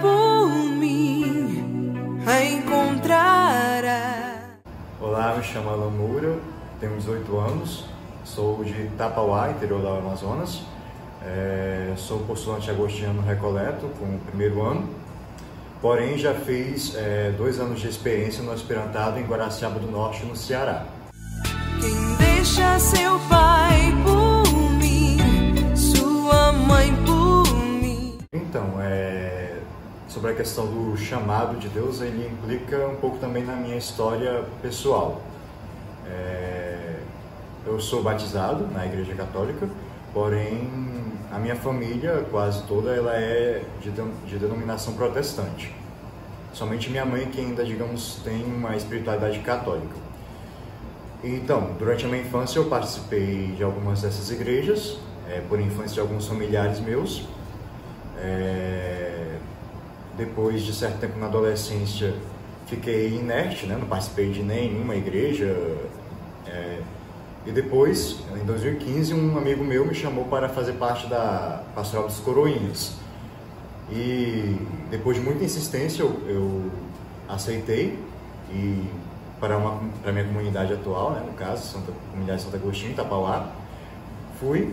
por mim, a encontrará. Olá, me chamo Alan Moura, tenho 18 anos, sou de Tapauá, interior do Amazonas. É, sou postulante agostiniano Recoleto, com o primeiro ano. Porém, já fiz é, dois anos de experiência no aspirantado em Guaraciaba do Norte, no Ceará. Quem deixa seu sobre a questão do chamado de Deus, ele implica um pouco também na minha história pessoal. É, eu sou batizado na Igreja Católica, porém a minha família, quase toda, ela é de, de denominação protestante. Somente minha mãe que ainda, digamos, tem uma espiritualidade católica. Então, durante a minha infância eu participei de algumas dessas igrejas, é, por infância de alguns familiares meus. É, depois de certo tempo na adolescência fiquei inerte, né? não participei de nenhuma igreja. É, e depois, em 2015, um amigo meu me chamou para fazer parte da Pastoral dos Coroinhas. E depois de muita insistência, eu, eu aceitei e para, uma, para minha comunidade atual, né, no caso, Santa, comunidade Santo Agostinho, Itapauá, fui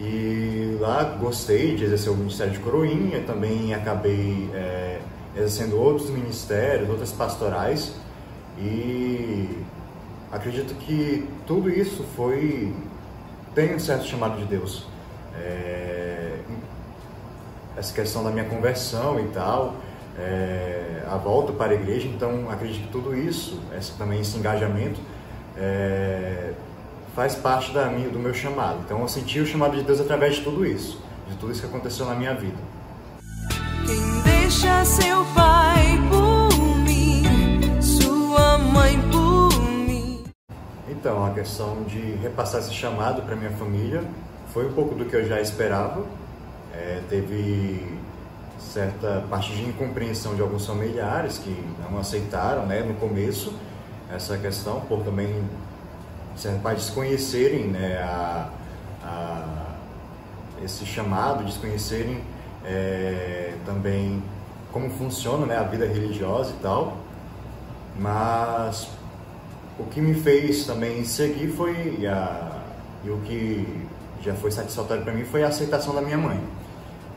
e lá gostei de exercer o Ministério de Coroinha, também acabei é, exercendo outros ministérios, outras pastorais e acredito que tudo isso foi tem um certo chamado de Deus. É, essa questão da minha conversão e tal, é, a volta para a igreja, então acredito que tudo isso, esse, também esse engajamento, é, faz parte da minha, do meu chamado. Então eu senti o chamado de Deus através de tudo isso, de tudo isso que aconteceu na minha vida. Quem deixa seu pai por mim, sua mãe por então, a questão de repassar esse chamado para minha família foi um pouco do que eu já esperava. É, teve certa parte de incompreensão de alguns familiares que não aceitaram né, no começo essa questão, por também parte desconhecerem né, a, a, esse chamado, desconhecerem é, também como funciona né, a vida religiosa e tal. Mas o que me fez também seguir foi a, e o que já foi satisfatório para mim foi a aceitação da minha mãe.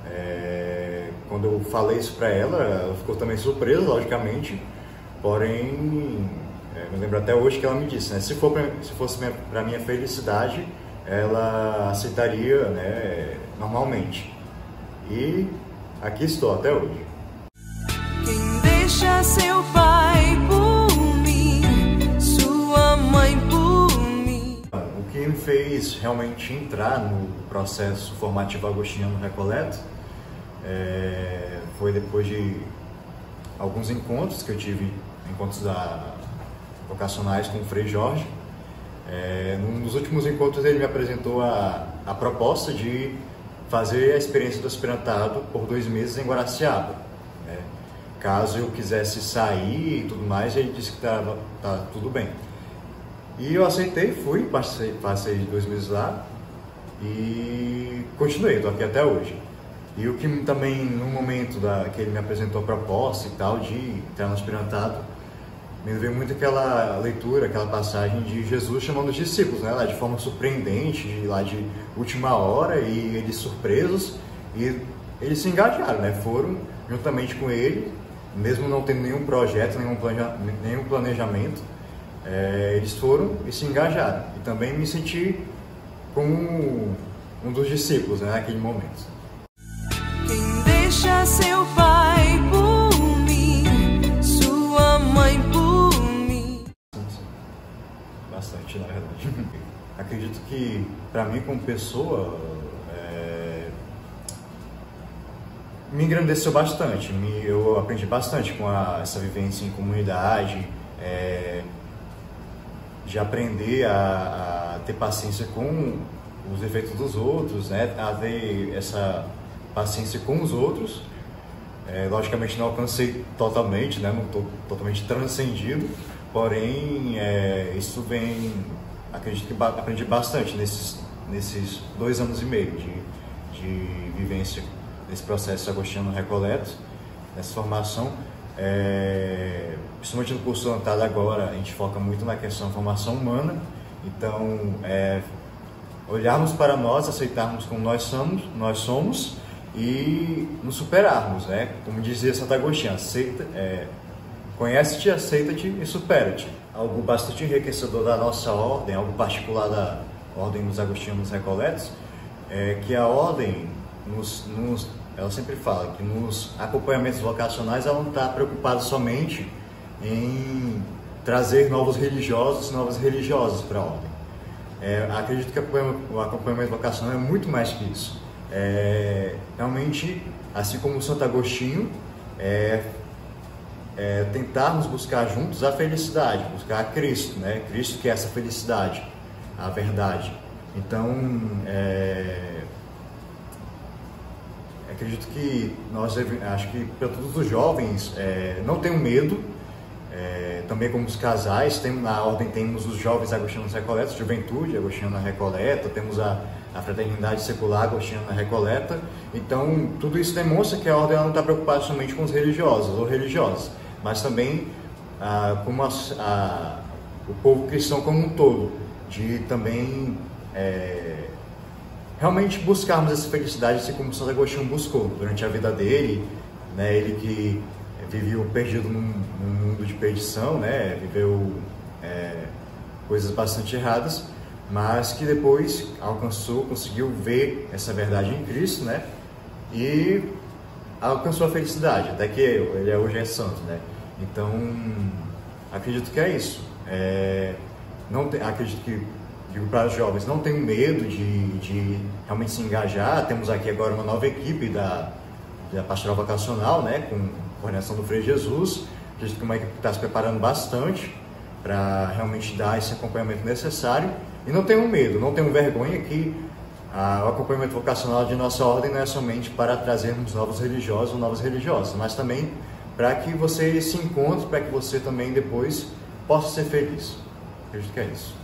É, quando eu falei isso para ela, ela ficou também surpresa, logicamente, porém, é, me lembro até hoje que ela me disse, né, se, for pra, se fosse para minha felicidade, ela aceitaria né, normalmente. E aqui estou até hoje. Quem deixa seu pai fez realmente entrar no processo formativo agostiniano Recoleto é, foi depois de alguns encontros que eu tive, encontros da, vocacionais com o Frei Jorge. É, num dos últimos encontros ele me apresentou a, a proposta de fazer a experiência do aspirantado por dois meses em Guaraciaba. Né? Caso eu quisesse sair e tudo mais, ele disse que estava tá tudo bem. E eu aceitei, fui, passei, passei dois meses lá e continuei, estou aqui até hoje. E o que também, no momento da, que ele me apresentou a proposta e tal, de entrar no aspirantado, me veio muito aquela leitura, aquela passagem de Jesus chamando os discípulos, né, lá de forma surpreendente, de, lá de última hora, e eles surpresos, e eles se engajaram, né, foram juntamente com ele, mesmo não tendo nenhum projeto, nenhum, planeja, nenhum planejamento, é, eles foram e se engajaram. E também me senti como um dos discípulos né, naquele momento. Quem deixa seu pai Na verdade. Acredito que, para mim, como pessoa, é... me engrandeceu bastante. Me, eu aprendi bastante com a, essa vivência em comunidade. É de aprender a, a, ter paciência com os efeitos dos outros, né? a ter essa paciência com os outros. É, logicamente não alcancei totalmente, né? não estou totalmente transcendido, porém é, isso vem, acredito que aprendi bastante nesses, nesses dois anos e meio de, de vivência nesse processo agostino recoleto, nessa formação. É, principalmente no curso plantado agora, a gente foca muito na questão da formação humana. Então, é, olharmos para nós, aceitarmos como nós somos, nós somos e nos superarmos, né? Como dizia Santo Agostinho, aceita, é, conhece-te, aceita-te e supera-te. Algo bastante enriquecedor da nossa ordem, algo particular da ordem dos Agostinhos Recoletos, é que a ordem nos, nos, ela sempre fala que nos acompanhamentos vocacionais ela não está preocupada somente em trazer novos religiosos, novas religiosas para a ordem. É, acredito que o acompanhamento vocacional é muito mais que isso. É, realmente, assim como Santo Agostinho, é, é, tentarmos buscar juntos a felicidade, buscar Cristo, né? Cristo que é essa felicidade, a verdade. Então, é, acredito que nós acho que para todos os jovens é, não tenham medo é, também como os casais tem, na ordem temos os jovens agostinos recoletos juventude agostina recoleta temos a, a fraternidade secular agostina recoleta então tudo isso demonstra que a ordem não está preocupada somente com os religiosos ou religiosas mas também ah, com a, a, o povo cristão como um todo de também é, realmente buscarmos essa felicidade assim como Santo Agostinho buscou durante a vida dele, né? Ele que viveu perdido num, num mundo de perdição, né? Viveu é, coisas bastante erradas, mas que depois alcançou, conseguiu ver essa verdade em Cristo, né? E alcançou a felicidade, até que ele hoje é santo, né? Então, acredito que é isso. É, não tem, acredito que digo para os jovens, não tenham medo de, de realmente se engajar. Temos aqui agora uma nova equipe da, da Pastoral Vocacional, né, com coordenação do Frei Jesus. Acredito que é uma equipe está se preparando bastante para realmente dar esse acompanhamento necessário. E não tenham medo, não tenham vergonha que ah, o acompanhamento vocacional de nossa ordem não é somente para trazermos novos religiosos ou novas religiosas, mas também para que você se encontre, para que você também depois possa ser feliz. Acredito que é isso.